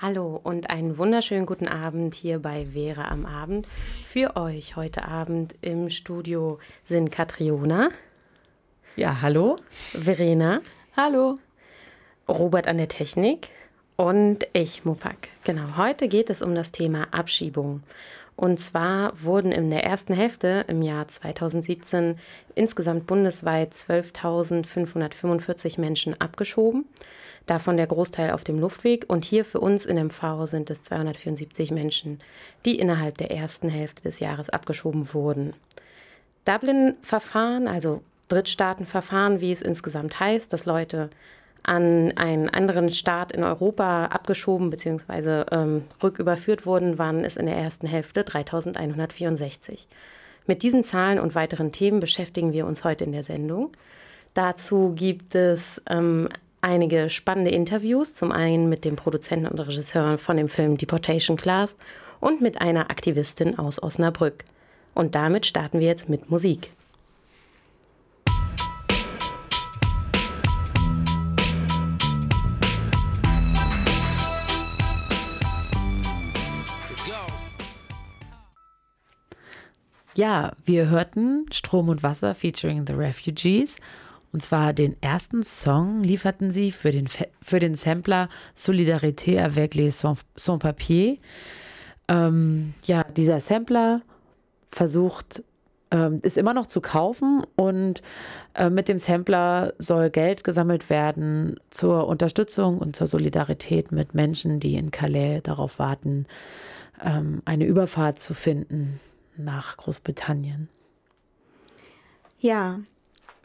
Hallo und einen wunderschönen guten Abend hier bei Vera am Abend. Für euch heute Abend im Studio sind Katriona, Ja, hallo. Verena, Hallo. Robert an der Technik und ich, Mupak. Genau, heute geht es um das Thema Abschiebung. Und zwar wurden in der ersten Hälfte im Jahr 2017 insgesamt bundesweit 12.545 Menschen abgeschoben. Davon der Großteil auf dem Luftweg. Und hier für uns in MV sind es 274 Menschen, die innerhalb der ersten Hälfte des Jahres abgeschoben wurden. Dublin-Verfahren, also Drittstaatenverfahren, wie es insgesamt heißt, dass Leute an einen anderen Staat in Europa abgeschoben bzw. Ähm, rücküberführt wurden, waren es in der ersten Hälfte 3164. Mit diesen Zahlen und weiteren Themen beschäftigen wir uns heute in der Sendung. Dazu gibt es ähm, einige spannende Interviews, zum einen mit dem Produzenten und Regisseur von dem Film Deportation Class und mit einer Aktivistin aus Osnabrück. Und damit starten wir jetzt mit Musik. Ja, wir hörten Strom und Wasser featuring The Refugees. Und zwar den ersten Song lieferten sie für den, für den Sampler Solidarité avec les Sans- Sans-Papiers. Ähm, ja, dieser Sampler versucht, ähm, ist immer noch zu kaufen und äh, mit dem Sampler soll Geld gesammelt werden zur Unterstützung und zur Solidarität mit Menschen, die in Calais darauf warten, ähm, eine Überfahrt zu finden nach Großbritannien. Ja,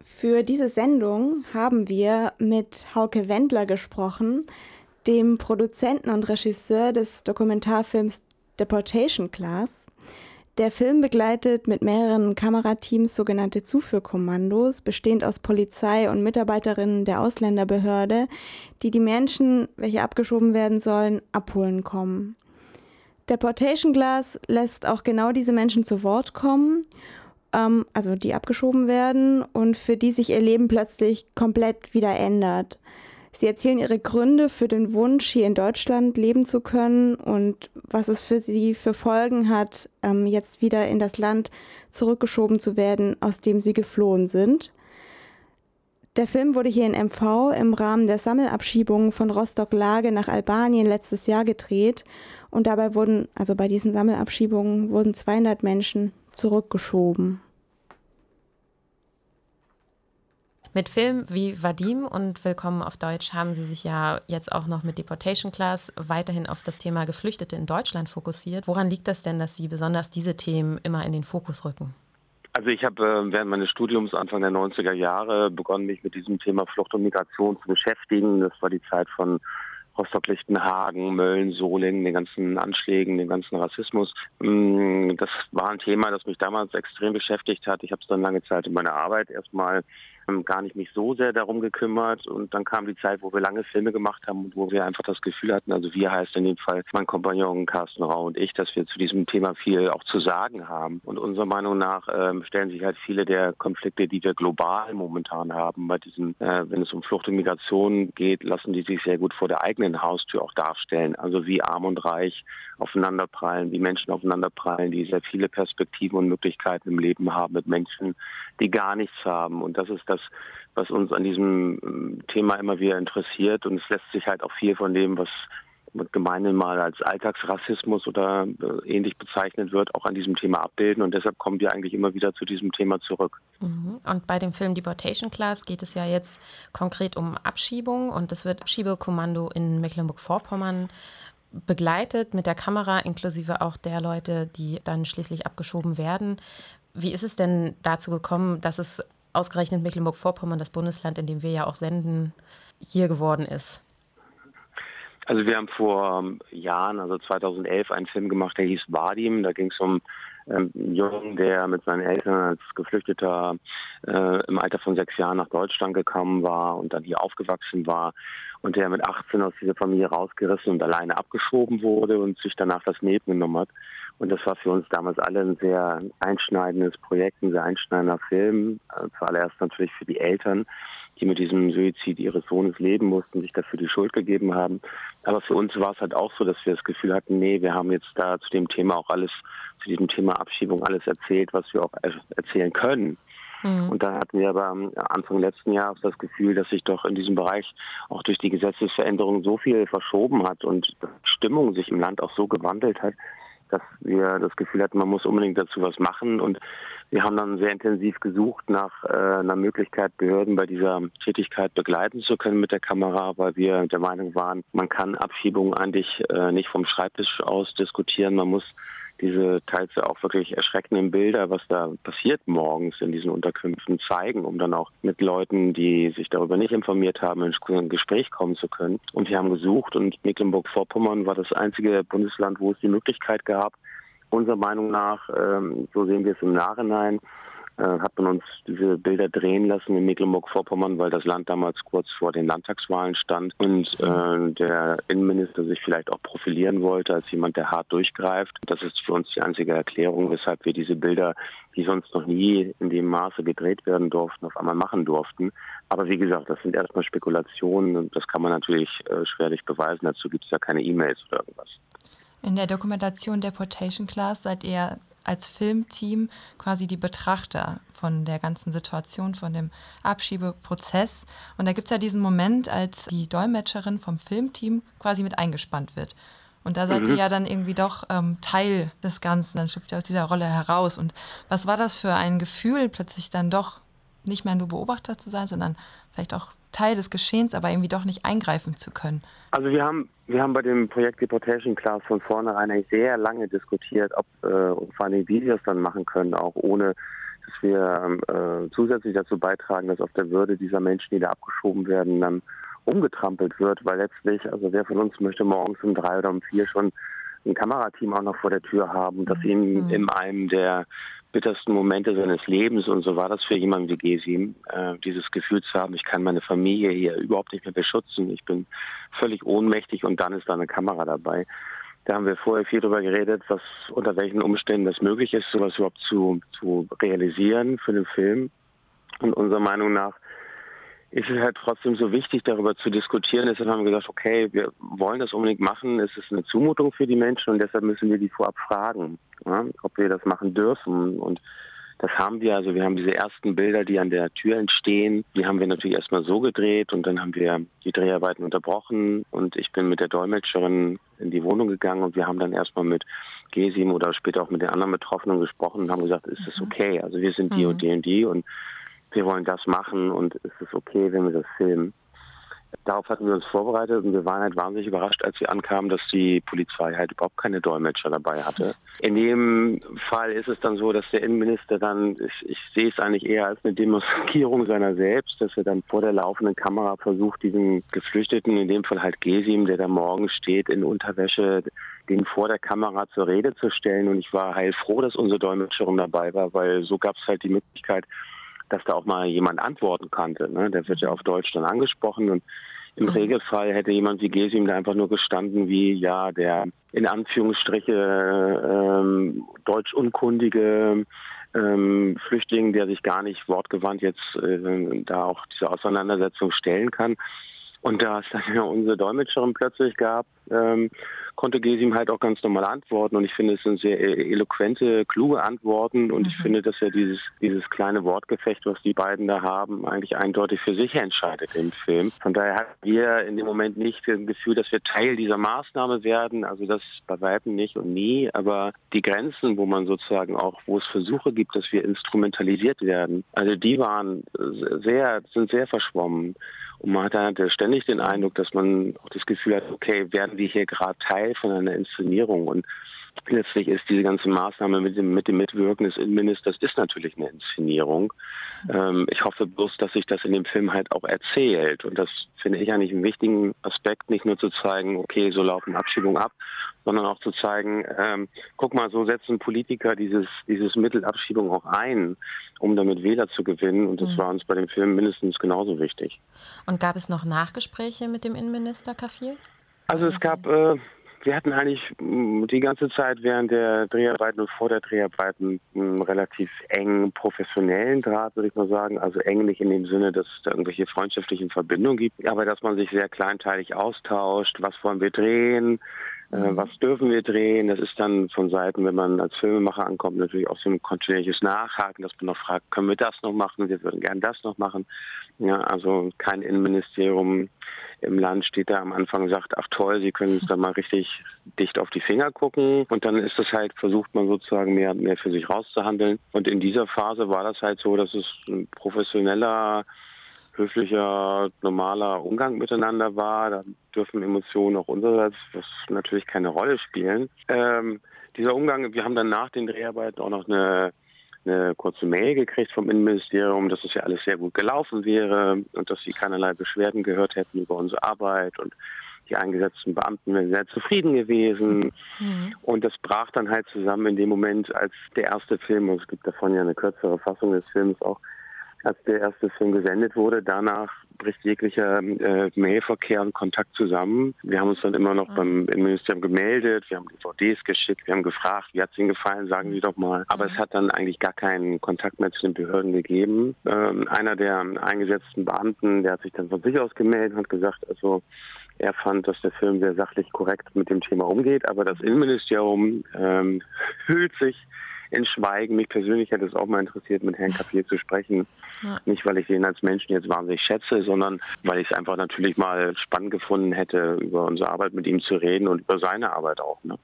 für diese Sendung haben wir mit Hauke Wendler gesprochen, dem Produzenten und Regisseur des Dokumentarfilms Deportation Class. Der Film begleitet mit mehreren Kamerateams sogenannte Zuführkommandos, bestehend aus Polizei und Mitarbeiterinnen der Ausländerbehörde, die die Menschen, welche abgeschoben werden sollen, abholen kommen. Deportation Class lässt auch genau diese Menschen zu Wort kommen ähm, also die abgeschoben werden und für die sich ihr Leben plötzlich komplett wieder ändert. Sie erzählen ihre Gründe für den Wunsch, hier in Deutschland leben zu können und was es für sie für Folgen hat, ähm, jetzt wieder in das Land zurückgeschoben zu werden, aus dem sie geflohen sind. Der Film wurde hier in MV im Rahmen der Sammelabschiebung von Rostock-Lage nach Albanien letztes Jahr gedreht und dabei wurden, also bei diesen Sammelabschiebungen, wurden 200 Menschen zurückgeschoben. Mit Filmen wie Vadim und Willkommen auf Deutsch haben Sie sich ja jetzt auch noch mit Deportation Class weiterhin auf das Thema Geflüchtete in Deutschland fokussiert. Woran liegt das denn, dass Sie besonders diese Themen immer in den Fokus rücken? Also ich habe äh, während meines Studiums Anfang der 90er Jahre begonnen, mich mit diesem Thema Flucht und Migration zu beschäftigen. Das war die Zeit von Rostock-Lichtenhagen, Mölln, Solingen, den ganzen Anschlägen, den ganzen Rassismus. Mm, Das war ein Thema, das mich damals extrem beschäftigt hat. Ich habe es dann lange Zeit in meiner Arbeit erstmal gar nicht mich so sehr darum gekümmert. Und dann kam die Zeit, wo wir lange Filme gemacht haben und wo wir einfach das Gefühl hatten, also wir heißt in dem Fall mein Kompagnon Carsten Rau und ich, dass wir zu diesem Thema viel auch zu sagen haben. Und unserer Meinung nach ähm, stellen sich halt viele der Konflikte, die wir global momentan haben, bei diesen, äh, wenn es um Flucht und Migration geht, lassen die sich sehr gut vor der eigenen Haustür auch darstellen. Also wie arm und reich aufeinanderprallen, wie Menschen aufeinanderprallen, die sehr viele Perspektiven und Möglichkeiten im Leben haben mit Menschen, die gar nichts haben. Und das ist das, was uns an diesem ähm, Thema immer wieder interessiert. Und es lässt sich halt auch viel von dem, was gemeinhin mal als Alltagsrassismus oder äh, ähnlich bezeichnet wird, auch an diesem Thema abbilden. Und deshalb kommen wir eigentlich immer wieder zu diesem Thema zurück. Mhm. Und bei dem Film Deportation Class geht es ja jetzt konkret um Abschiebung und es wird Abschiebekommando in Mecklenburg-Vorpommern begleitet mit der Kamera, inklusive auch der Leute, die dann schließlich abgeschoben werden. Wie ist es denn dazu gekommen, dass es ausgerechnet Mecklenburg-Vorpommern, das Bundesland, in dem wir ja auch senden, hier geworden ist? Also wir haben vor ähm, Jahren, also 2011, einen Film gemacht, der hieß Vadim. Da ging es um ähm, Jungen, der mit seinen Eltern als Geflüchteter äh, im Alter von sechs Jahren nach Deutschland gekommen war und dann hier aufgewachsen war und der mit 18 aus dieser Familie rausgerissen und alleine abgeschoben wurde und sich danach das Leben genommen hat. Und das war für uns damals alle ein sehr einschneidendes Projekt, ein sehr einschneidender Film. Äh, zuallererst natürlich für die Eltern, die mit diesem Suizid ihres Sohnes leben mussten, sich dafür die Schuld gegeben haben. Aber für uns war es halt auch so, dass wir das Gefühl hatten, nee, wir haben jetzt da zu dem Thema auch alles, zu diesem Thema Abschiebung alles erzählt, was wir auch erzählen können. Mhm. Und da hatten wir aber Anfang letzten Jahres das Gefühl, dass sich doch in diesem Bereich auch durch die Gesetzesveränderung so viel verschoben hat und die Stimmung sich im Land auch so gewandelt hat, dass wir das Gefühl hatten, man muss unbedingt dazu was machen. Und wir haben dann sehr intensiv gesucht nach äh, einer Möglichkeit, Behörden bei dieser Tätigkeit begleiten zu können mit der Kamera, weil wir der Meinung waren, man kann Abschiebungen eigentlich äh, nicht vom Schreibtisch aus diskutieren. Man muss diese teils auch wirklich erschreckenden Bilder, was da passiert morgens in diesen Unterkünften, zeigen, um dann auch mit Leuten, die sich darüber nicht informiert haben, in ein Gespräch kommen zu können. Und wir haben gesucht und Mecklenburg-Vorpommern war das einzige Bundesland, wo es die Möglichkeit gab, unserer Meinung nach, ähm, so sehen wir es im Nachhinein, hat man uns diese Bilder drehen lassen in Mecklenburg-Vorpommern, weil das Land damals kurz vor den Landtagswahlen stand und äh, der Innenminister sich vielleicht auch profilieren wollte als jemand, der hart durchgreift. Das ist für uns die einzige Erklärung, weshalb wir diese Bilder, die sonst noch nie in dem Maße gedreht werden durften, auf einmal machen durften. Aber wie gesagt, das sind erstmal Spekulationen und das kann man natürlich äh, schwerlich beweisen. Dazu gibt es ja keine E-Mails oder irgendwas. In der Dokumentation Deportation Class seid ihr als Filmteam quasi die Betrachter von der ganzen Situation, von dem Abschiebeprozess. Und da gibt es ja diesen Moment, als die Dolmetscherin vom Filmteam quasi mit eingespannt wird. Und da seid mhm. ihr ja dann irgendwie doch ähm, Teil des Ganzen, dann schlüpft ihr aus dieser Rolle heraus. Und was war das für ein Gefühl, plötzlich dann doch nicht mehr nur Beobachter zu sein, sondern vielleicht auch Teil des Geschehens, aber irgendwie doch nicht eingreifen zu können? Also wir haben wir haben bei dem Projekt Deportation Class von vornherein eigentlich sehr lange diskutiert, ob äh, und vor allem wie wir es dann machen können, auch ohne dass wir ähm, äh, zusätzlich dazu beitragen, dass auf der Würde dieser Menschen, die da abgeschoben werden, dann umgetrampelt wird, weil letztlich, also wer von uns möchte morgens um drei oder um vier schon ein Kamerateam auch noch vor der Tür haben, dass ihn mhm. in einem der bittersten Momente seines Lebens und so war das für jemanden wie Gesim, äh, dieses Gefühl zu haben, ich kann meine Familie hier überhaupt nicht mehr beschützen, ich bin völlig ohnmächtig und dann ist da eine Kamera dabei. Da haben wir vorher viel darüber geredet, was unter welchen Umständen das möglich ist, sowas überhaupt zu, zu realisieren für den Film. Und unserer Meinung nach ist es halt trotzdem so wichtig, darüber zu diskutieren. Deshalb haben wir gesagt, okay, wir wollen das unbedingt machen. Es ist eine Zumutung für die Menschen und deshalb müssen wir die vorab fragen, ja, ob wir das machen dürfen. Und das haben wir. Also wir haben diese ersten Bilder, die an der Tür entstehen, die haben wir natürlich erstmal so gedreht und dann haben wir die Dreharbeiten unterbrochen und ich bin mit der Dolmetscherin in die Wohnung gegangen und wir haben dann erstmal mit Gesim oder später auch mit den anderen Betroffenen gesprochen und haben gesagt, ist das mhm. okay? Also wir sind die mhm. und die und die und wir wollen das machen und es ist okay, wenn wir das filmen. Darauf hatten wir uns vorbereitet und wir waren halt wahnsinnig überrascht, als wir ankamen, dass die Polizei halt überhaupt keine Dolmetscher dabei hatte. In dem Fall ist es dann so, dass der Innenminister dann, ich, ich sehe es eigentlich eher als eine Demonstrierung seiner selbst, dass er dann vor der laufenden Kamera versucht, diesen Geflüchteten, in dem Fall halt Gesim, der da morgen steht in Unterwäsche, den vor der Kamera zur Rede zu stellen. Und ich war heilfroh, dass unsere Dolmetscherin dabei war, weil so gab es halt die Möglichkeit, dass da auch mal jemand antworten konnte. Ne? Der wird ja auf Deutsch dann angesprochen und im mhm. Regelfall hätte jemand wie Gesim da einfach nur gestanden wie, ja, der in Anführungsstriche ähm, deutschunkundige ähm, Flüchtling, der sich gar nicht wortgewandt jetzt äh, da auch diese Auseinandersetzung stellen kann. Und da es dann ja unsere Dolmetscherin plötzlich gab, ähm, konnte Gesim halt auch ganz normal antworten. Und ich finde, es sind sehr e-, eloquente, kluge Antworten. Und mhm. ich finde, dass er dieses, dieses kleine Wortgefecht, was die beiden da haben, eigentlich eindeutig für sich entscheidet im Film. Von daher hatten wir in dem Moment nicht das Gefühl, dass wir Teil dieser Maßnahme werden. Also das bei Weitem nicht und nie. Aber die Grenzen, wo man sozusagen auch, wo es Versuche gibt, dass wir instrumentalisiert werden, also die waren sehr, sind sehr verschwommen. Und man hat dann ständig den Eindruck, dass man auch das Gefühl hat, okay, werden wir hier gerade Teil von einer Inszenierung? Und letztlich ist diese ganze Maßnahme mit dem, mit dem Mitwirken des Innenministers ist natürlich eine Inszenierung. Ähm, ich hoffe bloß, dass sich das in dem Film halt auch erzählt. Und das finde ich eigentlich einen wichtigen Aspekt, nicht nur zu zeigen, okay, so laufen Abschiebungen ab, sondern auch zu zeigen, ähm, guck mal, so setzen Politiker dieses, dieses Mittel Abschiebung auch ein, um damit Wähler zu gewinnen. Und das mhm. war uns bei dem Film mindestens genauso wichtig. Und gab es noch Nachgespräche mit dem Innenminister Kafir? Also es gab äh, wir hatten eigentlich mm, die ganze Zeit während der Dreharbeiten und vor der Dreharbeiten einen relativ engen professionellen Draht, würde ich mal sagen. Also eng nicht in dem Sinne, dass es da irgendwelche freundschaftlichen Verbindungen gibt, aber dass man sich sehr kleinteilig austauscht. Was wollen wir drehen? Äh. Was dürfen wir drehen? Das ist dann von Seiten, wenn man als Filmemacher ankommt, natürlich auch so ein kontinuierliches Nachhaken, dass man noch fragt, können wir das noch machen? Wir würden gern das noch machen. Ja, also kein Innenministerium im Land steht da am Anfang und sagt, ach toll, Sie können uns da mal richtig dicht auf die Finger gucken. Und dann ist es halt, versucht man sozusagen mehr, mehr für sich rauszuhandeln. Und in dieser Phase war das halt so, dass es ein professioneller, höflicher, normaler Umgang miteinander war. Da dürfen Emotionen auch unsererseits, was natürlich keine Rolle spielen. Ähm, dieser Umgang, wir haben dann nach den Dreharbeiten auch noch eine eine kurze Mail gekriegt vom Innenministerium, dass es ja alles sehr gut gelaufen wäre und dass sie keinerlei Beschwerden gehört hätten über unsere Arbeit und die eingesetzten Beamten wären sehr zufrieden gewesen. Mhm. Und das brach dann halt zusammen in dem Moment, als der erste Film, und es gibt davon ja eine kürzere Fassung des Films auch, als der erste Film gesendet wurde. Danach bricht jeglicher äh, Mailverkehr und Kontakt zusammen. Wir haben uns dann immer noch mhm. beim Innenministerium gemeldet, wir haben DVDs geschickt, wir haben gefragt, wie hat es Ihnen gefallen, sagen Sie doch mal. Aber mhm. es hat dann eigentlich gar keinen Kontakt mehr zu den Behörden gegeben. Ähm, einer der eingesetzten Beamten, der hat sich dann von sich aus gemeldet und hat gesagt, also er fand, dass der Film sehr sachlich korrekt mit dem Thema umgeht, aber das Innenministerium ähm, hüllt sich in Schweigen. Mich persönlich hätte es auch mal interessiert, mit Herrn Kapier zu sprechen. Ja. Nicht, weil ich ihn als Menschen jetzt wahnsinnig schätze, sondern weil ich es einfach natürlich mal spannend gefunden hätte, über unsere Arbeit mit ihm zu reden und über seine Arbeit auch. Ne?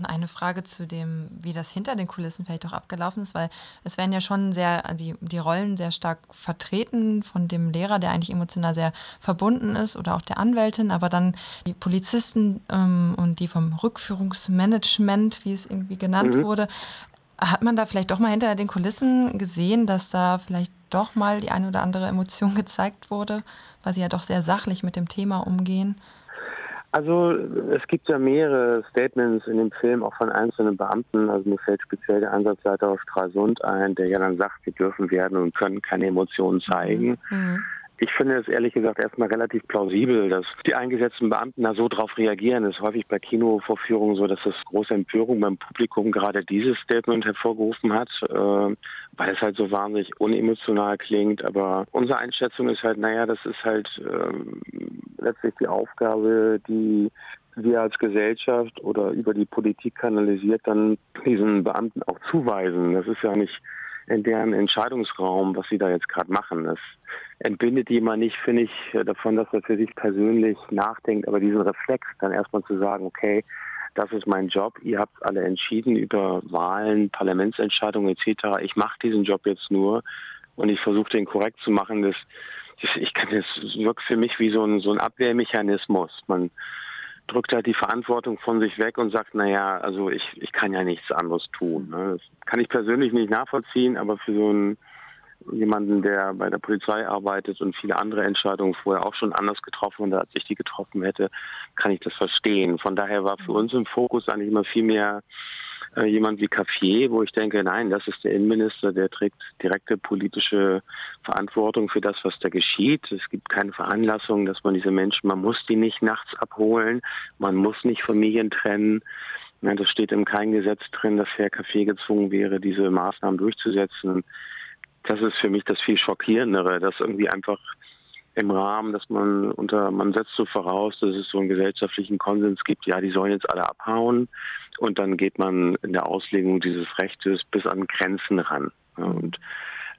Noch eine Frage zu dem, wie das hinter den Kulissen vielleicht auch abgelaufen ist, weil es werden ja schon sehr, die, die Rollen sehr stark vertreten von dem Lehrer, der eigentlich emotional sehr verbunden ist oder auch der Anwältin, aber dann die Polizisten ähm, und die vom Rückführungsmanagement, wie es irgendwie genannt mhm. wurde. Hat man da vielleicht doch mal hinter den Kulissen gesehen, dass da vielleicht doch mal die eine oder andere Emotion gezeigt wurde, weil sie ja doch sehr sachlich mit dem Thema umgehen? Also es gibt ja mehrere Statements in dem Film, auch von einzelnen Beamten. Also mir fällt speziell der Einsatzleiter aus Stralsund ein, der ja dann sagt, wir dürfen werden und können keine Emotionen zeigen. Mhm. Ich finde es ehrlich gesagt erstmal relativ plausibel, dass die eingesetzten Beamten da so drauf reagieren. Es ist häufig bei Kinovorführungen so, dass das große Empörung beim Publikum gerade dieses Statement hervorgerufen hat, äh, weil es halt so wahnsinnig unemotional klingt. Aber unsere Einschätzung ist halt, naja, das ist halt äh, letztlich die Aufgabe, die wir als Gesellschaft oder über die Politik kanalisiert dann diesen Beamten auch zuweisen. Das ist ja nicht deren Entscheidungsraum, was sie da jetzt gerade machen. Das entbindet jemand nicht, finde ich, davon, dass er für sich persönlich nachdenkt, aber diesen Reflex dann erstmal zu sagen, okay, das ist mein Job, ihr habt alle entschieden über Wahlen, Parlamentsentscheidungen etc. Ich mache diesen Job jetzt nur und ich versuche den korrekt zu machen. Das, das, ich kann das wirkt für mich wie so ein, so ein Abwehrmechanismus. Man drückt halt die Verantwortung von sich weg und sagt, naja, also ich, ich kann ja nichts anderes tun. Ne? Das kann ich persönlich nicht nachvollziehen, aber für so einen jemanden, der bei der Polizei arbeitet und viele andere Entscheidungen vorher auch schon anders getroffen hat, als ich die getroffen hätte, kann ich das verstehen. Von daher war für uns im Fokus eigentlich immer viel mehr äh, jemand wie Caffier, wo ich denke, nein, das ist der Innenminister, der trägt direkte politische Verantwortung für das, was da geschieht. Es gibt keine Veranlassung, dass man diese Menschen, man muss die nicht nachts abholen, man muss nicht Familien trennen. Ja, das steht in keinem Gesetz drin, dass Herr Café gezwungen wäre, diese Maßnahmen durchzusetzen. Das ist für mich das viel Schockierendere, dass irgendwie einfach im Rahmen, dass man unter, man setzt so voraus, dass es so einen gesellschaftlichen Konsens gibt, ja, die sollen jetzt alle abhauen und dann geht man in der Auslegung dieses Rechtes bis an Grenzen ran ja, und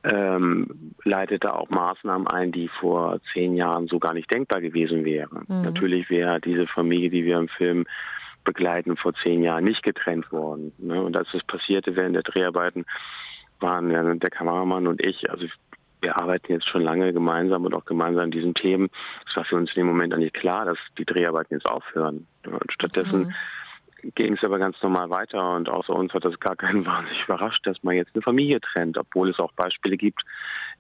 ähm, leitet da auch Maßnahmen ein, die vor zehn Jahren so gar nicht denkbar gewesen wären. Mhm. Natürlich wäre diese Familie, die wir im Film begleiten, vor zehn Jahren nicht getrennt worden. Ne? Und als das passierte während der Dreharbeiten, waren ja der Kameramann und ich, also wir arbeiten jetzt schon lange gemeinsam und auch gemeinsam an diesen Themen. Es war für uns in dem Moment eigentlich klar, dass die Dreharbeiten jetzt aufhören. Und stattdessen mhm. ging es aber ganz normal weiter und außer uns hat das gar keinen wahnsinnig überrascht, dass man jetzt eine Familie trennt, obwohl es auch Beispiele gibt,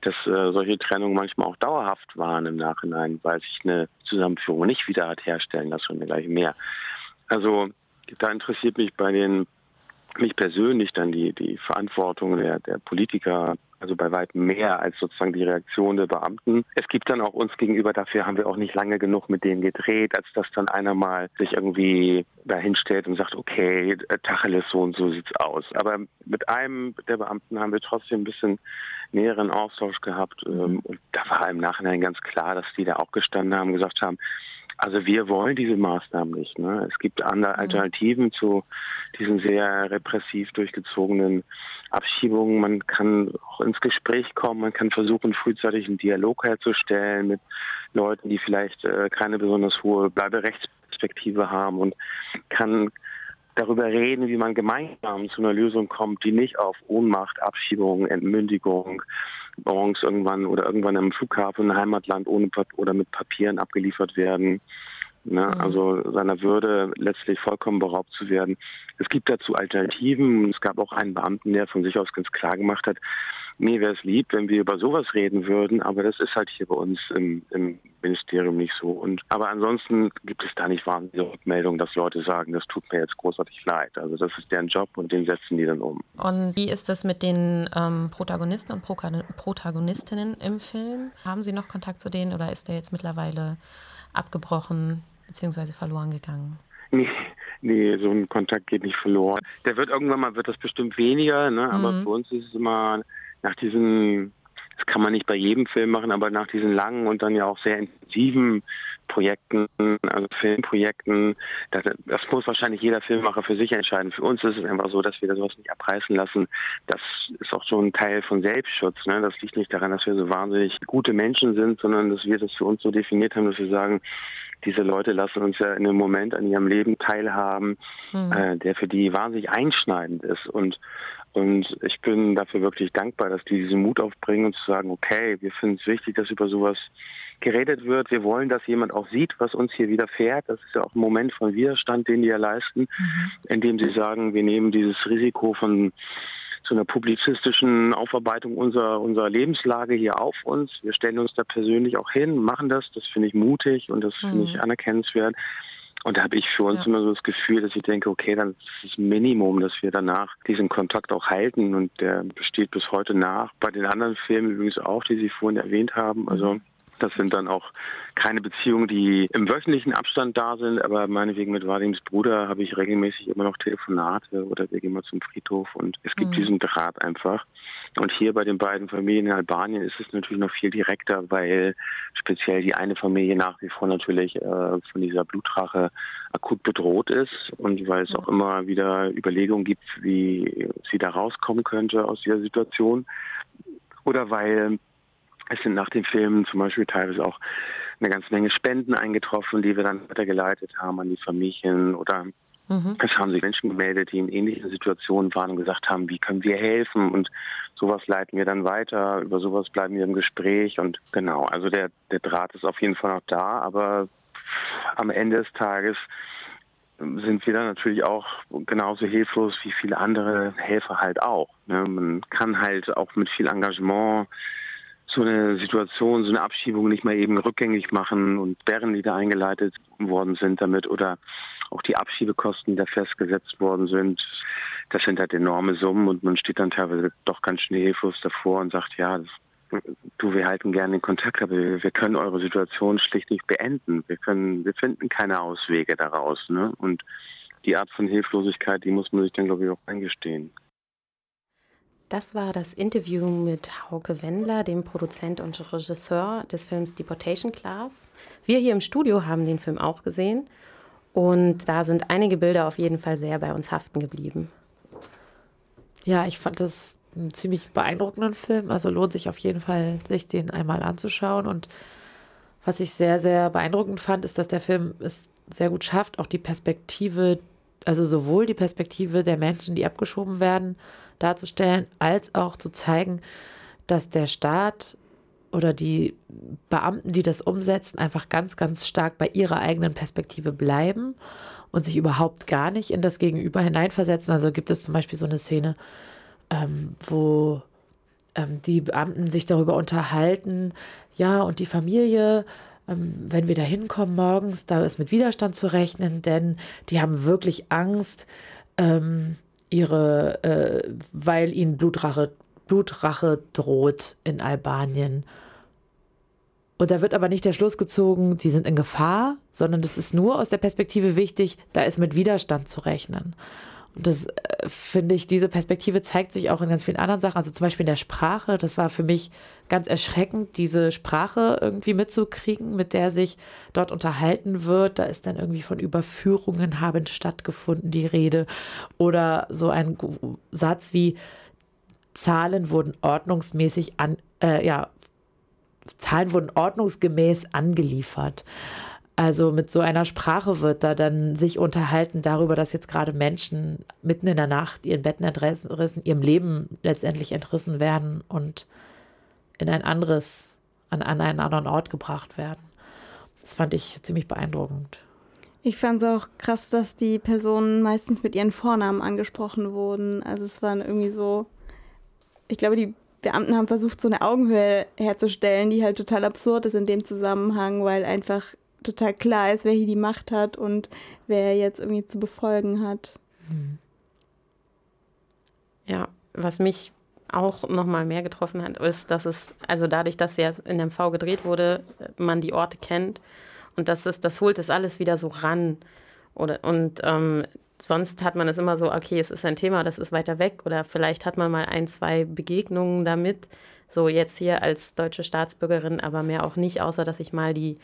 dass äh, solche Trennungen manchmal auch dauerhaft waren im Nachhinein, weil sich eine Zusammenführung nicht wieder hat herstellen lassen und gleich mehr. Also da interessiert mich bei den mich persönlich dann die, die Verantwortung der, der Politiker, also bei weitem mehr als sozusagen die Reaktion der Beamten. Es gibt dann auch uns gegenüber, dafür haben wir auch nicht lange genug mit denen gedreht, als dass dann einer mal sich irgendwie dahinstellt und sagt, okay, Tacheles, so und so sieht's aus. Aber mit einem der Beamten haben wir trotzdem ein bisschen näheren Austausch gehabt. Ähm, und da war im Nachhinein ganz klar, dass die da auch gestanden haben, gesagt haben, also wir wollen diese Maßnahmen nicht. Ne? Es gibt andere mhm. Alternativen zu diesen sehr repressiv durchgezogenen Abschiebungen. Man kann auch ins Gespräch kommen, man kann versuchen, frühzeitig einen Dialog herzustellen mit Leuten, die vielleicht äh, keine besonders hohe Bleiberechtsperspektive haben und kann darüber reden, wie man gemeinsam zu einer Lösung kommt, die nicht auf Ohnmacht, Abschiebung, Entmündigung, morgens irgendwann oder irgendwann im Flughafen im Heimatland ohne oder mit Papieren abgeliefert werden. Ne? Mhm. Also seiner Würde letztlich vollkommen beraubt zu werden. Es gibt dazu Alternativen. Es gab auch einen Beamten, der von sich aus ganz klar gemacht hat, mir wäre es lieb, wenn wir über sowas reden würden, aber das ist halt hier bei uns im, im Ministerium nicht so. Und aber ansonsten gibt es da nicht wahnsinnige Rückmeldungen, dass Leute sagen, das tut mir jetzt großartig leid. Also das ist deren Job und den setzen die dann um. Und wie ist das mit den ähm, Protagonisten und Pro Protagonistinnen im Film? Haben Sie noch Kontakt zu denen oder ist der jetzt mittlerweile abgebrochen bzw. verloren gegangen? Nee, nee, so ein Kontakt geht nicht verloren. Der wird irgendwann mal, wird das bestimmt weniger, ne? aber mhm. für uns ist es immer nach diesen, das kann man nicht bei jedem Film machen, aber nach diesen langen und dann ja auch sehr intensiven Projekten, also Filmprojekten, das, das, muss wahrscheinlich jeder Filmemacher für sich entscheiden. Für uns ist es einfach so, dass wir das sowas nicht abreißen lassen. Das ist auch so ein Teil von Selbstschutz. Ne? Das liegt nicht daran, dass wir so wahnsinnig gute Menschen sind, sondern dass wir das für uns so definiert haben, dass wir sagen, diese Leute lassen uns ja in einem Moment an ihrem Leben teilhaben, mhm. äh, der für die wahnsinnig einschneidend ist. Und und ich bin dafür wirklich dankbar, dass die diesen Mut aufbringen und zu sagen, okay, wir finden es wichtig, dass über sowas geredet wird. Wir wollen, dass jemand auch sieht, was uns hier widerfährt. Das ist ja auch ein Moment von Widerstand, den die ja leisten, mhm. indem sie sagen, wir nehmen dieses Risiko von zu einer publizistischen Aufarbeitung unserer, unserer Lebenslage hier auf uns. Wir stellen uns da persönlich auch hin, machen das. Das finde ich mutig und das mhm. finde ich anerkennenswert. Und da habe ich für uns ja. immer so das Gefühl, dass ich denke, okay, dann ist das Minimum, dass wir danach diesen Kontakt auch halten und der besteht bis heute nach. Bei den anderen Filmen übrigens auch, die Sie vorhin erwähnt haben. Also. Das sind dann auch keine Beziehungen, die im wöchentlichen Abstand da sind, aber meinetwegen mit Wadims Bruder habe ich regelmäßig immer noch Telefonate oder wir gehen mal zum Friedhof und es gibt mhm. diesen Draht einfach. Und hier bei den beiden Familien in Albanien ist es natürlich noch viel direkter, weil speziell die eine Familie nach wie vor natürlich äh, von dieser Blutrache akut bedroht ist und weil es auch immer wieder Überlegungen gibt, wie sie da rauskommen könnte aus dieser Situation. Oder weil es sind nach den Filmen zum Beispiel teilweise auch eine ganze Menge Spenden eingetroffen, die wir dann weitergeleitet haben an die Familien oder mhm. es haben sich Menschen gemeldet, die in ähnlichen Situationen waren und gesagt haben, wie können wir helfen und sowas leiten wir dann weiter, über sowas bleiben wir im Gespräch und genau, also der, der Draht ist auf jeden Fall noch da, aber am Ende des Tages sind wir dann natürlich auch genauso hilflos wie viele andere Helfer halt auch. Ne? Man kann halt auch mit viel Engagement so eine Situation, so eine Abschiebung nicht mal eben rückgängig machen und Sperren, die da eingeleitet worden sind damit oder auch die Abschiebekosten, die da festgesetzt worden sind, das sind halt enorme Summen und man steht dann teilweise doch ganz schnell hilflos davor und sagt, ja, das, du, wir halten gerne den Kontakt, aber wir, wir, können eure Situation schlicht nicht beenden. Wir können, wir finden keine Auswege daraus. Ne? Und die Art von Hilflosigkeit, die muss man sich dann, glaube ich, auch eingestehen. Das war das Interview mit Hauke Wendler, dem Produzent und Regisseur des Films Deportation Class. Wir hier im Studio haben den Film auch gesehen und da sind einige Bilder auf jeden Fall sehr bei uns haften geblieben. Ja, ich fand das einen ziemlich beeindruckenden Film. Also lohnt sich auf jeden Fall, sich den einmal anzuschauen. Und was ich sehr, sehr beeindruckend fand, ist, dass der Film es sehr gut schafft, auch die Perspektive, also sowohl die Perspektive der Menschen, die abgeschoben werden, darzustellen, als auch zu zeigen, dass der Staat oder die Beamten, die das umsetzen, einfach ganz, ganz stark bei ihrer eigenen Perspektive bleiben und sich überhaupt gar nicht in das Gegenüber hineinversetzen. Also gibt es zum Beispiel so eine Szene, ähm, wo ähm, die Beamten sich darüber unterhalten, ja, und die Familie, ähm, wenn wir da hinkommen morgens, da ist mit Widerstand zu rechnen, denn die haben wirklich Angst, ähm, ihre, äh, weil ihnen Blutrache, Blutrache droht in Albanien. Und da wird aber nicht der Schluss gezogen, die sind in Gefahr, sondern das ist nur aus der Perspektive wichtig, da ist mit Widerstand zu rechnen. Und das äh, finde ich, diese Perspektive zeigt sich auch in ganz vielen anderen Sachen. Also zum Beispiel in der Sprache. Das war für mich ganz erschreckend, diese Sprache irgendwie mitzukriegen, mit der sich dort unterhalten wird. Da ist dann irgendwie von Überführungen haben stattgefunden die Rede. Oder so ein Satz wie Zahlen wurden ordnungsmäßig an, äh, ja, Zahlen wurden ordnungsgemäß angeliefert. Also mit so einer Sprache wird da dann sich unterhalten darüber, dass jetzt gerade Menschen mitten in der Nacht ihren Betten entrissen, ihrem Leben letztendlich entrissen werden und in ein anderes, an, an einen anderen Ort gebracht werden. Das fand ich ziemlich beeindruckend. Ich fand es auch krass, dass die Personen meistens mit ihren Vornamen angesprochen wurden. Also es waren irgendwie so, ich glaube, die Beamten haben versucht, so eine Augenhöhe herzustellen, die halt total absurd ist in dem Zusammenhang, weil einfach total klar ist, wer hier die Macht hat und wer jetzt irgendwie zu befolgen hat. Hm. Ja, was mich auch noch mal mehr getroffen hat, ist, dass es, also dadurch, dass ja in MV gedreht wurde, man die Orte kennt und das ist, das holt es alles wieder so ran. Oder, und ähm, sonst hat man es immer so, okay, es ist ein Thema, das ist weiter weg oder vielleicht hat man mal ein, zwei Begegnungen damit. So jetzt hier als deutsche Staatsbürgerin, aber mehr auch nicht, außer dass ich mal die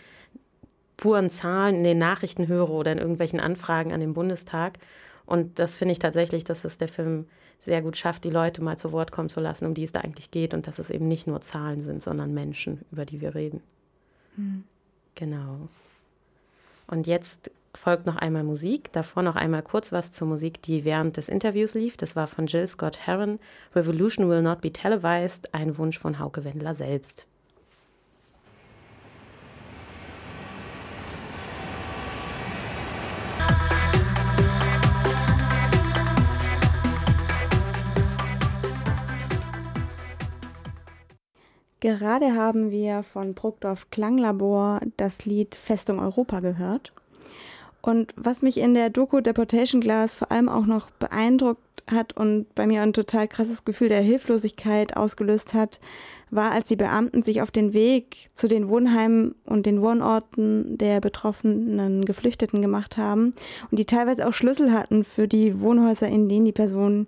puren Zahlen in den Nachrichten höre oder in irgendwelchen Anfragen an den Bundestag. Und das finde ich tatsächlich, dass es der Film sehr gut schafft, die Leute mal zu Wort kommen zu lassen, um die es da eigentlich geht und dass es eben nicht nur Zahlen sind, sondern Menschen, über die wir reden. Hm. Genau. Und jetzt folgt noch einmal Musik. Davor noch einmal kurz was zur Musik, die während des Interviews lief. Das war von Jill Scott Heron. Revolution will not be televised. Ein Wunsch von Hauke Wendler selbst. Gerade haben wir von Bruckdorf Klanglabor das Lied Festung Europa gehört. Und was mich in der Doku Deportation Glass vor allem auch noch beeindruckt hat und bei mir ein total krasses Gefühl der Hilflosigkeit ausgelöst hat, war, als die Beamten sich auf den Weg zu den Wohnheimen und den Wohnorten der betroffenen Geflüchteten gemacht haben und die teilweise auch Schlüssel hatten für die Wohnhäuser, in denen die Personen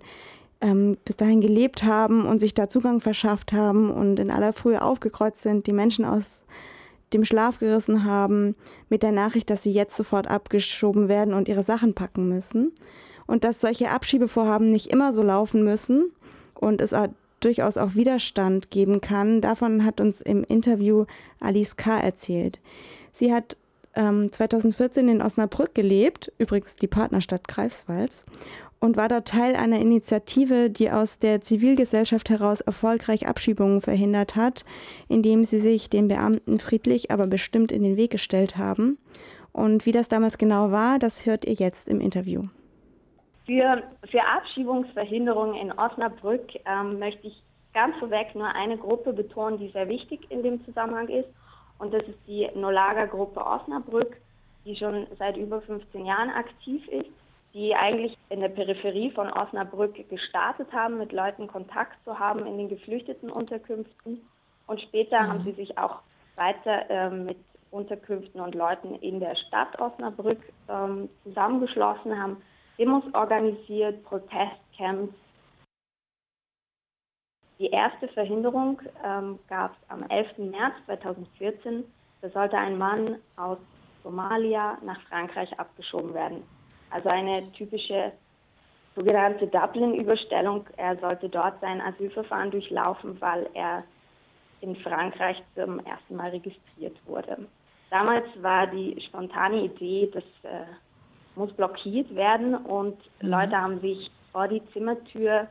ähm, bis dahin gelebt haben und sich da Zugang verschafft haben und in aller Frühe aufgekreuzt sind, die Menschen aus dem Schlaf gerissen haben, mit der Nachricht, dass sie jetzt sofort abgeschoben werden und ihre Sachen packen müssen. Und dass solche Abschiebevorhaben nicht immer so laufen müssen und es durchaus auch Widerstand geben kann. Davon hat uns im Interview Alice K. erzählt. Sie hat ähm, 2014 in Osnabrück gelebt, übrigens die Partnerstadt Greifswalds, und war dort Teil einer Initiative, die aus der Zivilgesellschaft heraus erfolgreich Abschiebungen verhindert hat, indem sie sich den Beamten friedlich, aber bestimmt in den Weg gestellt haben. Und wie das damals genau war, das hört ihr jetzt im Interview. Für, für Abschiebungsverhinderung in Osnabrück ähm, möchte ich ganz vorweg nur eine Gruppe betonen, die sehr wichtig in dem Zusammenhang ist. Und das ist die Nolaga-Gruppe Osnabrück, die schon seit über 15 Jahren aktiv ist die eigentlich in der Peripherie von Osnabrück gestartet haben, mit Leuten Kontakt zu haben in den geflüchteten Unterkünften. Und später mhm. haben sie sich auch weiter äh, mit Unterkünften und Leuten in der Stadt Osnabrück ähm, zusammengeschlossen, haben Demos organisiert, Protestcamps. Die erste Verhinderung ähm, gab es am 11. März 2014. Da sollte ein Mann aus Somalia nach Frankreich abgeschoben werden. Also eine typische sogenannte Dublin-Überstellung. Er sollte dort sein Asylverfahren durchlaufen, weil er in Frankreich zum ersten Mal registriert wurde. Damals war die spontane Idee, das äh, muss blockiert werden und mhm. Leute haben sich vor die Zimmertür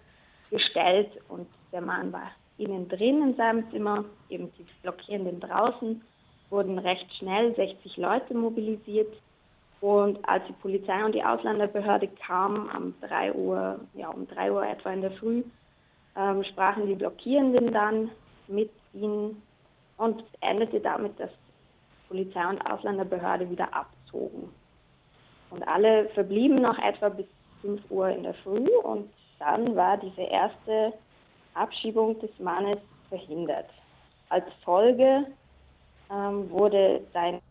gestellt und der Mann war innen drin in seinem Zimmer, eben die Blockierenden draußen, wurden recht schnell 60 Leute mobilisiert. Und als die Polizei und die Ausländerbehörde kamen, um 3 Uhr, ja, um 3 Uhr etwa in der Früh, ähm, sprachen die Blockierenden dann mit ihnen und endete damit, dass Polizei und Ausländerbehörde wieder abzogen. Und alle verblieben noch etwa bis 5 Uhr in der Früh und dann war diese erste Abschiebung des Mannes verhindert. Als Folge ähm, wurde seine,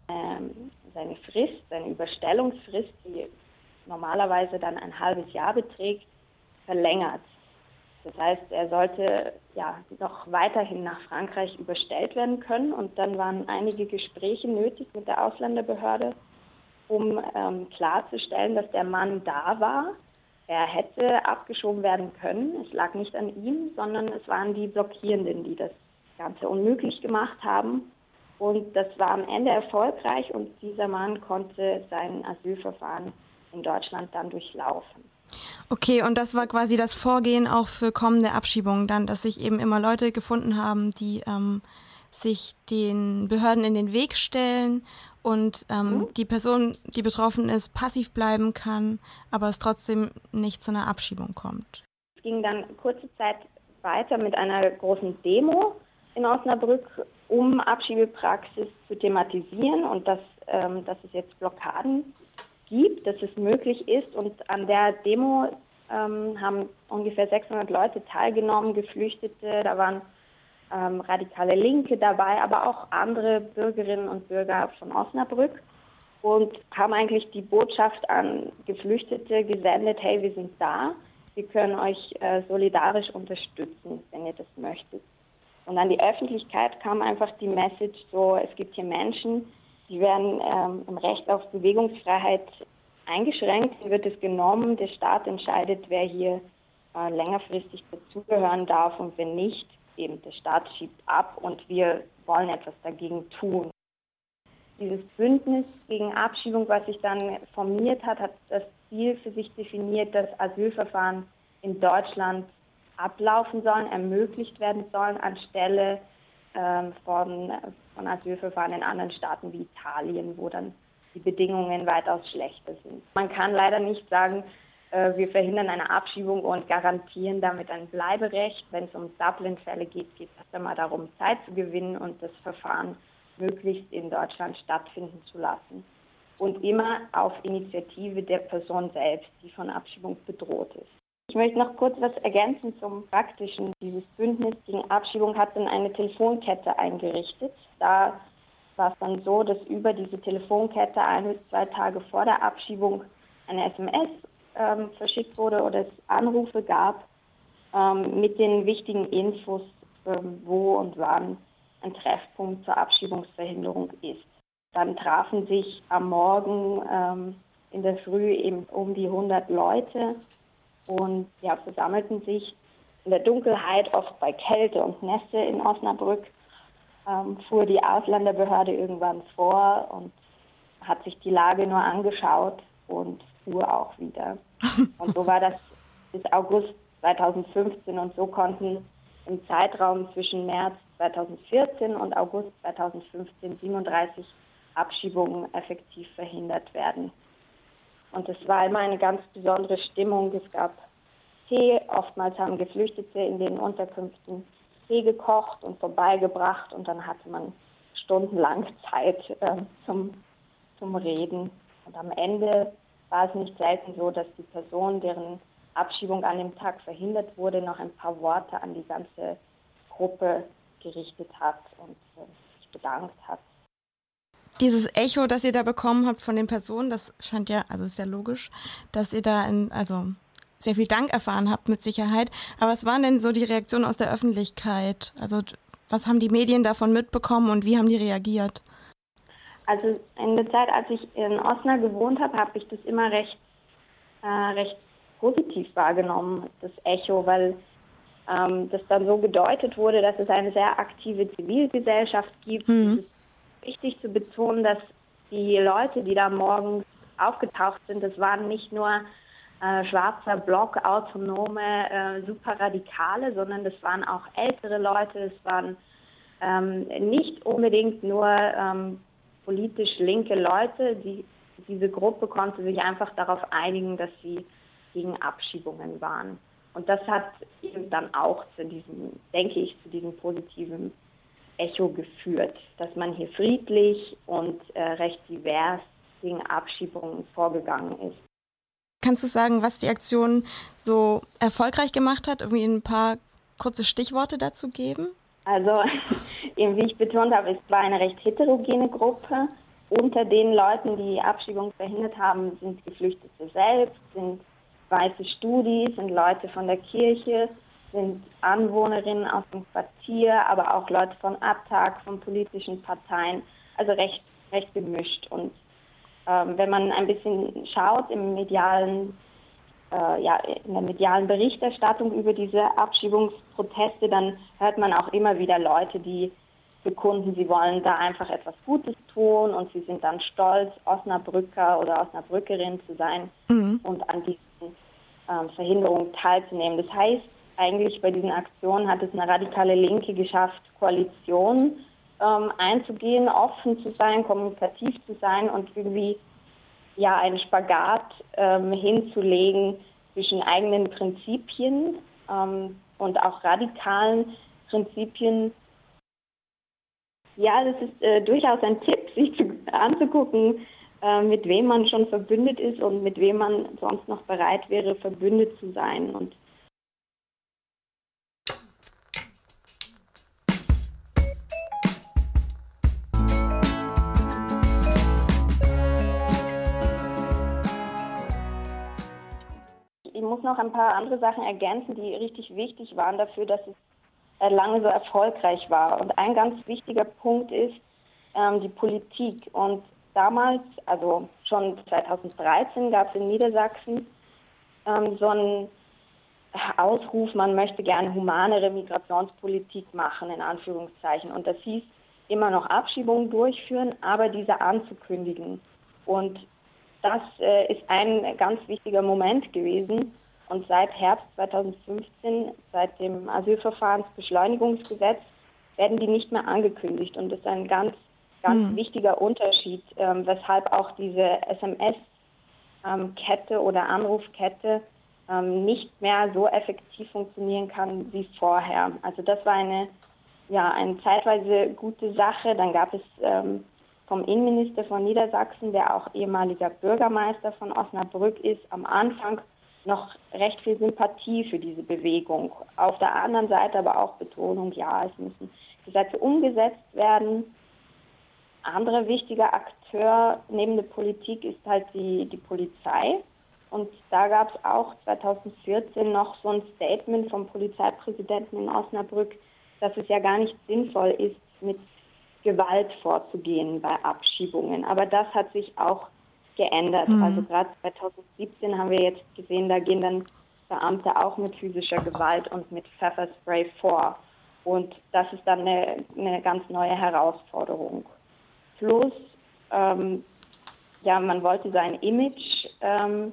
seine Frist, seine Überstellungsfrist, die normalerweise dann ein halbes Jahr beträgt, verlängert. Das heißt, er sollte ja noch weiterhin nach Frankreich überstellt werden können und dann waren einige Gespräche nötig mit der Ausländerbehörde, um ähm, klarzustellen, dass der Mann da war. Er hätte abgeschoben werden können. Es lag nicht an ihm, sondern es waren die Blockierenden, die das Ganze unmöglich gemacht haben. Und das war am Ende erfolgreich und dieser Mann konnte sein Asylverfahren in Deutschland dann durchlaufen. Okay, und das war quasi das Vorgehen auch für kommende Abschiebungen dann, dass sich eben immer Leute gefunden haben, die ähm, sich den Behörden in den Weg stellen und ähm, mhm. die Person, die betroffen ist, passiv bleiben kann, aber es trotzdem nicht zu einer Abschiebung kommt. Es ging dann kurze Zeit weiter mit einer großen Demo in Osnabrück, um Abschiebepraxis zu thematisieren und dass, ähm, dass es jetzt Blockaden gibt, dass es möglich ist. Und an der Demo ähm, haben ungefähr 600 Leute teilgenommen, Geflüchtete, da waren ähm, radikale Linke dabei, aber auch andere Bürgerinnen und Bürger von Osnabrück und haben eigentlich die Botschaft an Geflüchtete gesendet, hey, wir sind da, wir können euch äh, solidarisch unterstützen, wenn ihr das möchtet. Und an die Öffentlichkeit kam einfach die Message so, es gibt hier Menschen, die werden ähm, im Recht auf Bewegungsfreiheit eingeschränkt, wird es genommen, der Staat entscheidet, wer hier äh, längerfristig dazugehören darf und wenn nicht, eben der Staat schiebt ab und wir wollen etwas dagegen tun. Dieses Bündnis gegen Abschiebung, was sich dann formiert hat, hat das Ziel für sich definiert, dass Asylverfahren in Deutschland ablaufen sollen, ermöglicht werden sollen, anstelle ähm, von, von Asylverfahren in anderen Staaten wie Italien, wo dann die Bedingungen weitaus schlechter sind. Man kann leider nicht sagen, äh, wir verhindern eine Abschiebung und garantieren damit ein Bleiberecht. Wenn es um Dublin-Fälle geht, geht es einmal darum, Zeit zu gewinnen und das Verfahren möglichst in Deutschland stattfinden zu lassen. Und immer auf Initiative der Person selbst, die von Abschiebung bedroht ist. Ich möchte noch kurz was ergänzen zum Praktischen. Dieses Bündnis gegen Abschiebung hat dann eine Telefonkette eingerichtet. Da war es dann so, dass über diese Telefonkette ein bis zwei Tage vor der Abschiebung eine SMS ähm, verschickt wurde oder es Anrufe gab ähm, mit den wichtigen Infos, ähm, wo und wann ein Treffpunkt zur Abschiebungsverhinderung ist. Dann trafen sich am Morgen ähm, in der Früh eben um die 100 Leute und ja, versammelten sich in der Dunkelheit, oft bei Kälte und Nässe in Osnabrück, ähm, fuhr die Ausländerbehörde irgendwann vor und hat sich die Lage nur angeschaut und fuhr auch wieder. Und so war das bis August 2015 und so konnten im Zeitraum zwischen März 2014 und August 2015 37 Abschiebungen effektiv verhindert werden. Und es war immer eine ganz besondere Stimmung. Es gab Tee, oftmals haben Geflüchtete in den Unterkünften Tee gekocht und vorbeigebracht und dann hatte man stundenlang Zeit äh, zum, zum Reden. Und am Ende war es nicht selten so, dass die Person, deren Abschiebung an dem Tag verhindert wurde, noch ein paar Worte an die ganze Gruppe gerichtet hat und äh, sich bedankt hat. Dieses Echo, das ihr da bekommen habt von den Personen, das scheint ja, also ist ja logisch, dass ihr da in, also sehr viel Dank erfahren habt mit Sicherheit. Aber was waren denn so die Reaktionen aus der Öffentlichkeit? Also was haben die Medien davon mitbekommen und wie haben die reagiert? Also in der Zeit, als ich in Osnabrück gewohnt habe, habe ich das immer recht, äh, recht positiv wahrgenommen, das Echo, weil ähm, das dann so gedeutet wurde, dass es eine sehr aktive Zivilgesellschaft gibt. Mhm. Wichtig zu betonen, dass die Leute, die da morgens aufgetaucht sind, das waren nicht nur äh, schwarzer Block, autonome, äh, super Radikale, sondern das waren auch ältere Leute, es waren ähm, nicht unbedingt nur ähm, politisch linke Leute. Die, diese Gruppe konnte sich einfach darauf einigen, dass sie gegen Abschiebungen waren. Und das hat eben dann auch zu diesem, denke ich, zu diesem positiven Echo geführt, dass man hier friedlich und äh, recht divers gegen Abschiebungen vorgegangen ist. Kannst du sagen, was die Aktion so erfolgreich gemacht hat? Irgendwie ein paar kurze Stichworte dazu geben? Also, eben wie ich betont habe, es war eine recht heterogene Gruppe. Unter den Leuten, die Abschiebung verhindert haben, sind Geflüchtete selbst, sind weiße Studis, sind Leute von der Kirche, sind Anwohnerinnen aus dem Quartier, aber auch Leute von Abtag, von politischen Parteien, also recht, recht gemischt. Und ähm, wenn man ein bisschen schaut im medialen, äh, ja, in der medialen Berichterstattung über diese Abschiebungsproteste, dann hört man auch immer wieder Leute, die bekunden, sie wollen da einfach etwas Gutes tun und sie sind dann stolz, Osnabrücker oder Osnabrückerin zu sein mhm. und an diesen ähm, Verhinderungen teilzunehmen. Das heißt, eigentlich bei diesen Aktionen hat es eine radikale Linke geschafft, Koalitionen ähm, einzugehen, offen zu sein, kommunikativ zu sein und irgendwie ja einen Spagat ähm, hinzulegen zwischen eigenen Prinzipien ähm, und auch radikalen Prinzipien. Ja, das ist äh, durchaus ein Tipp, sich zu, anzugucken, äh, mit wem man schon verbündet ist und mit wem man sonst noch bereit wäre, verbündet zu sein. Und noch ein paar andere Sachen ergänzen, die richtig wichtig waren dafür, dass es äh, lange so erfolgreich war. Und ein ganz wichtiger Punkt ist ähm, die Politik. Und damals, also schon 2013, gab es in Niedersachsen ähm, so einen Ausruf, man möchte gerne humanere Migrationspolitik machen, in Anführungszeichen. Und das hieß immer noch Abschiebungen durchführen, aber diese anzukündigen. Und das äh, ist ein ganz wichtiger Moment gewesen. Und seit Herbst 2015, seit dem Asylverfahrensbeschleunigungsgesetz, werden die nicht mehr angekündigt. Und das ist ein ganz ganz mhm. wichtiger Unterschied, ähm, weshalb auch diese SMS-Kette ähm, oder Anrufkette ähm, nicht mehr so effektiv funktionieren kann wie vorher. Also das war eine, ja, eine zeitweise gute Sache. Dann gab es ähm, vom Innenminister von Niedersachsen, der auch ehemaliger Bürgermeister von Osnabrück ist, am Anfang noch recht viel Sympathie für diese Bewegung. Auf der anderen Seite aber auch Betonung, ja, es müssen Gesetze umgesetzt werden anderer wichtiger Akteur neben der Politik ist halt die, die Polizei. Und da gab es auch 2014 noch so ein Statement vom Polizeipräsidenten in Osnabrück, dass es ja gar nicht sinnvoll ist, mit Gewalt vorzugehen bei Abschiebungen. Aber das hat sich auch geändert. Mhm. Also gerade 2017 haben wir jetzt gesehen, da gehen dann Beamte auch mit physischer Gewalt und mit Pfefferspray vor. Und das ist dann eine, eine ganz neue Herausforderung. Plus, ähm, ja, man wollte sein Image ähm,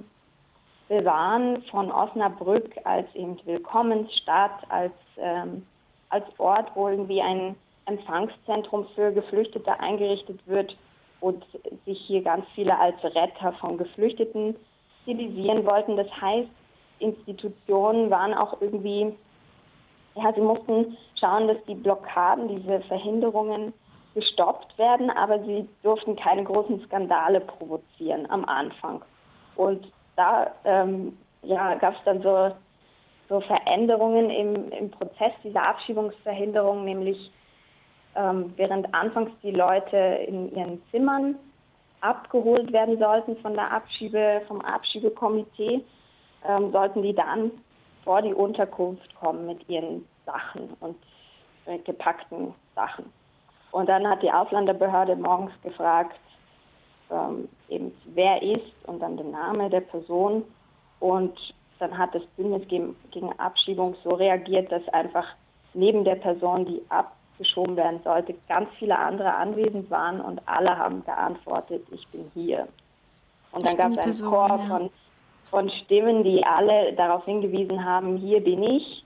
bewahren von Osnabrück als eben Willkommensstadt, als, ähm, als Ort, wo irgendwie ein Empfangszentrum für Geflüchtete eingerichtet wird und sich hier ganz viele als Retter von Geflüchteten stilisieren wollten. Das heißt, Institutionen waren auch irgendwie, ja, sie mussten schauen, dass die Blockaden, diese Verhinderungen gestoppt werden, aber sie durften keine großen Skandale provozieren am Anfang. Und da ähm, ja, gab es dann so, so Veränderungen im, im Prozess dieser Abschiebungsverhinderung, nämlich ähm, während anfangs die Leute in ihren Zimmern abgeholt werden sollten von der Abschiebe, vom Abschiebekomitee, ähm, sollten die dann vor die Unterkunft kommen mit ihren Sachen und äh, gepackten Sachen. Und dann hat die Ausländerbehörde morgens gefragt, ähm, eben wer ist und dann den Namen der Person. Und dann hat das Bündnis gegen, Abschiebung so reagiert, dass einfach neben der Person, die abgeschoben werden sollte, ganz viele andere anwesend waren und alle haben geantwortet, ich bin hier. Und dann gab es einen Chor ja. von von Stimmen, die alle darauf hingewiesen haben, hier bin ich,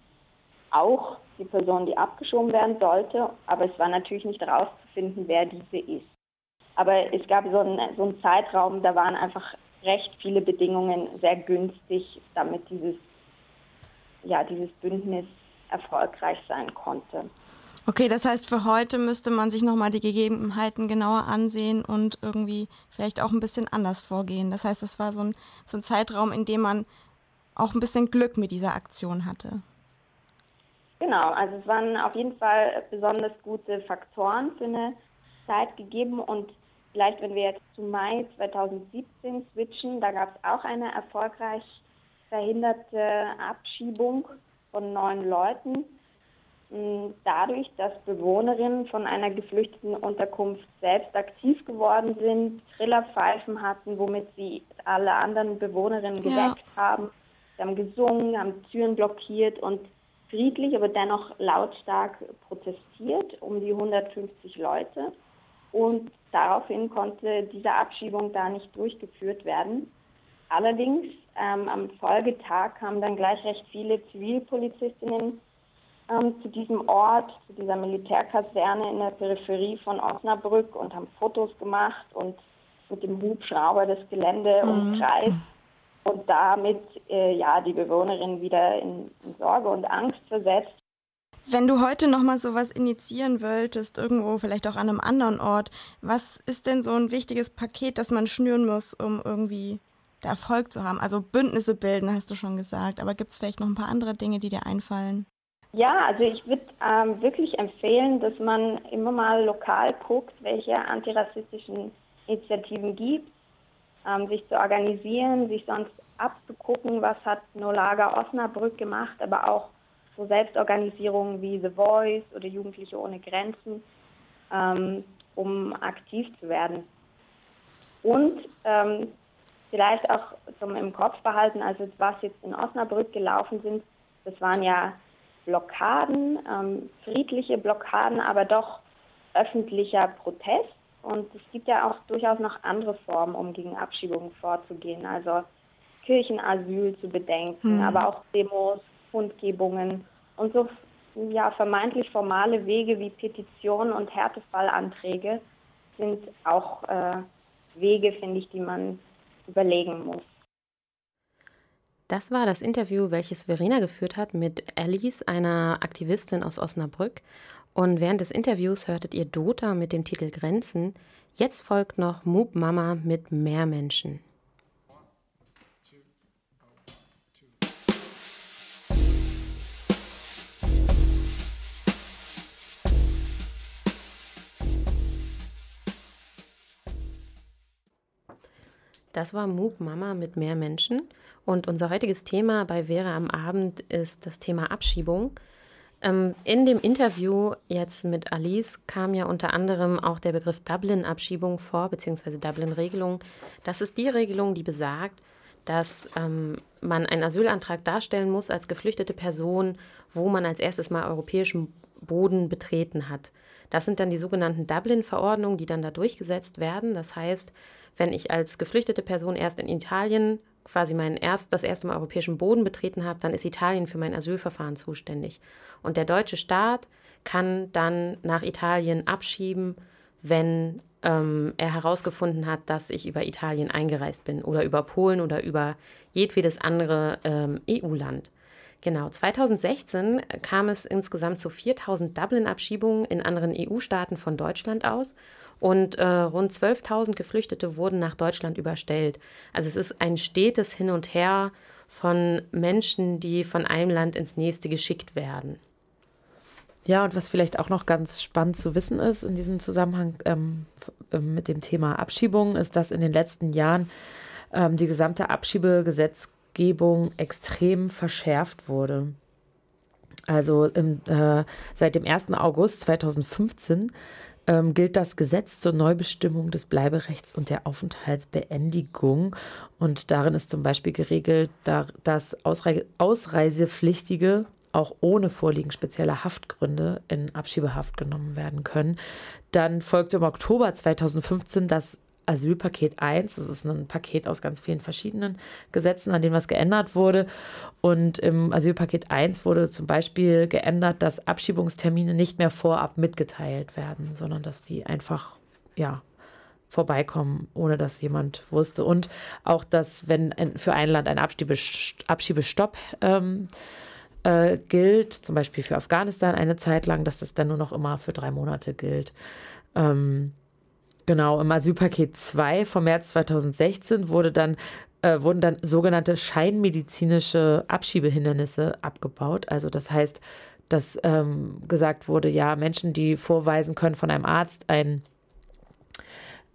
auch die Person, die abgeschoben werden sollte. Aber es war natürlich nicht herauszufinden, wer diese ist. Aber es gab so einen, so einen Zeitraum, da waren einfach recht viele Bedingungen sehr günstig, damit dieses, ja, dieses Bündnis erfolgreich sein konnte. Okay, das heißt, für heute müsste man sich nochmal die Gegebenheiten genauer ansehen und irgendwie vielleicht auch ein bisschen anders vorgehen. Das heißt, das war so ein, so ein Zeitraum, in dem man auch ein bisschen Glück mit dieser Aktion hatte. Genau, also es waren auf jeden Fall besonders gute Faktoren für eine Zeit gegeben und vielleicht, wenn wir jetzt zu Mai 2017 switchen, da gab es auch eine erfolgreich verhinderte Abschiebung von neun Leuten dadurch, dass Bewohnerinnen von einer geflüchteten Unterkunft selbst aktiv geworden sind, Trillerpfeifen hatten, womit sie alle anderen Bewohnerinnen geweckt ja. haben. Sie haben gesungen, haben Türen blockiert und friedlich, aber dennoch lautstark protestiert, um die 150 Leute. Und daraufhin konnte diese Abschiebung da nicht durchgeführt werden. Allerdings ähm, am Folgetag kamen dann gleich recht viele Zivilpolizistinnen ähm, zu diesem Ort, zu dieser Militärkaserne in der Peripherie von Osnabrück und haben Fotos gemacht und mit dem Hubschrauber das Gelände mhm. umkreist und damit äh, ja die Bewohnerin wieder in, in Sorge und Angst versetzt. Wenn du heute nochmal sowas initiieren wolltest, irgendwo vielleicht auch an einem anderen Ort, was ist denn so ein wichtiges Paket, das man schnüren muss, um irgendwie Erfolg zu haben? Also Bündnisse bilden, hast du schon gesagt, aber gibt es vielleicht noch ein paar andere Dinge, die dir einfallen? Ja, also ich würde ähm, wirklich empfehlen, dass man immer mal lokal guckt, welche antirassistischen Initiativen gibt, ähm, sich zu organisieren, sich sonst abzugucken, was hat Nolaga Osnabrück gemacht, aber auch so Selbstorganisierungen wie The Voice oder Jugendliche ohne Grenzen, ähm, um aktiv zu werden. Und ähm, vielleicht auch zum im Kopf behalten, also was jetzt in Osnabrück gelaufen sind, das waren ja Blockaden, ähm, friedliche Blockaden, aber doch öffentlicher Protest. Und es gibt ja auch durchaus noch andere Formen, um gegen Abschiebungen vorzugehen. Also Kirchenasyl zu bedenken, mhm. aber auch Demos, Kundgebungen und so ja, vermeintlich formale Wege wie Petitionen und Härtefallanträge sind auch äh, Wege, finde ich, die man überlegen muss. Das war das Interview, welches Verena geführt hat mit Alice, einer Aktivistin aus Osnabrück. Und während des Interviews hörtet ihr Dota mit dem Titel Grenzen. Jetzt folgt noch Moop Mama mit Mehr Menschen. Das war Moop Mama mit mehr Menschen. Und unser heutiges Thema bei Vera am Abend ist das Thema Abschiebung. Ähm, in dem Interview jetzt mit Alice kam ja unter anderem auch der Begriff Dublin-Abschiebung vor, beziehungsweise Dublin-Regelung. Das ist die Regelung, die besagt, dass ähm, man einen Asylantrag darstellen muss als geflüchtete Person, wo man als erstes mal europäischen Boden betreten hat. Das sind dann die sogenannten Dublin-Verordnungen, die dann da durchgesetzt werden. Das heißt, wenn ich als geflüchtete Person erst in Italien quasi mein erst, das erste Mal europäischen Boden betreten habe, dann ist Italien für mein Asylverfahren zuständig. Und der deutsche Staat kann dann nach Italien abschieben, wenn ähm, er herausgefunden hat, dass ich über Italien eingereist bin oder über Polen oder über jedwedes andere ähm, EU-Land. Genau, 2016 kam es insgesamt zu 4000 Dublin-Abschiebungen in anderen EU-Staaten von Deutschland aus und äh, rund 12.000 Geflüchtete wurden nach Deutschland überstellt. Also es ist ein stetes Hin und Her von Menschen, die von einem Land ins nächste geschickt werden. Ja, und was vielleicht auch noch ganz spannend zu wissen ist in diesem Zusammenhang ähm, ähm, mit dem Thema Abschiebung, ist, dass in den letzten Jahren ähm, die gesamte Abschiebegesetzgebung extrem verschärft wurde. Also im, äh, seit dem 1. August 2015 ähm, gilt das Gesetz zur Neubestimmung des Bleiberechts und der Aufenthaltsbeendigung. Und darin ist zum Beispiel geregelt, dass Ausrei Ausreisepflichtige auch ohne Vorliegen spezieller Haftgründe in Abschiebehaft genommen werden können. Dann folgte im Oktober 2015 das Asylpaket 1. Das ist ein Paket aus ganz vielen verschiedenen Gesetzen, an denen was geändert wurde. Und im Asylpaket 1 wurde zum Beispiel geändert, dass Abschiebungstermine nicht mehr vorab mitgeteilt werden, sondern dass die einfach, ja, vorbeikommen, ohne dass jemand wusste. Und auch, dass, wenn für ein Land ein Abschiebestopp ähm, äh, gilt, zum Beispiel für Afghanistan eine Zeit lang, dass das dann nur noch immer für drei Monate gilt. Ähm, genau, im Asylpaket 2 vom März 2016 wurde dann, äh, wurden dann sogenannte scheinmedizinische Abschiebehindernisse abgebaut. Also das heißt, dass ähm, gesagt wurde, ja, Menschen, die vorweisen können von einem Arzt ein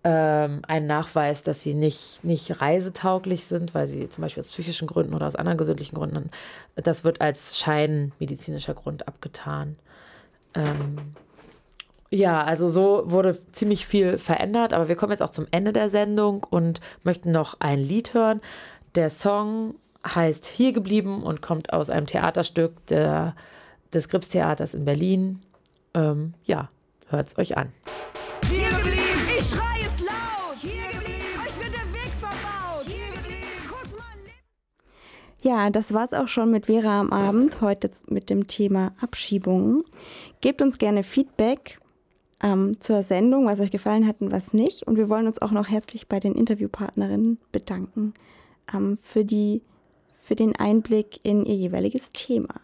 ähm, einen Nachweis, dass sie nicht, nicht reisetauglich sind, weil sie zum Beispiel aus psychischen Gründen oder aus anderen gesundlichen Gründen, das wird als scheinmedizinischer Grund abgetan. Ähm, ja, also so wurde ziemlich viel verändert, aber wir kommen jetzt auch zum Ende der Sendung und möchten noch ein Lied hören. Der Song heißt Hier geblieben und kommt aus einem Theaterstück der, des Gripstheaters in Berlin. Ähm, ja, hört es euch an. Hier geblieben! Ich schrei es laut! Hier geblieben! Euch wird der Weg verbaut! Hier geblieben! Kurz mal Ja, das war's auch schon mit Vera am Abend, heute mit dem Thema Abschiebungen. Gebt uns gerne Feedback ähm, zur Sendung, was euch gefallen hat und was nicht. Und wir wollen uns auch noch herzlich bei den Interviewpartnerinnen bedanken ähm, für, die, für den Einblick in ihr jeweiliges Thema.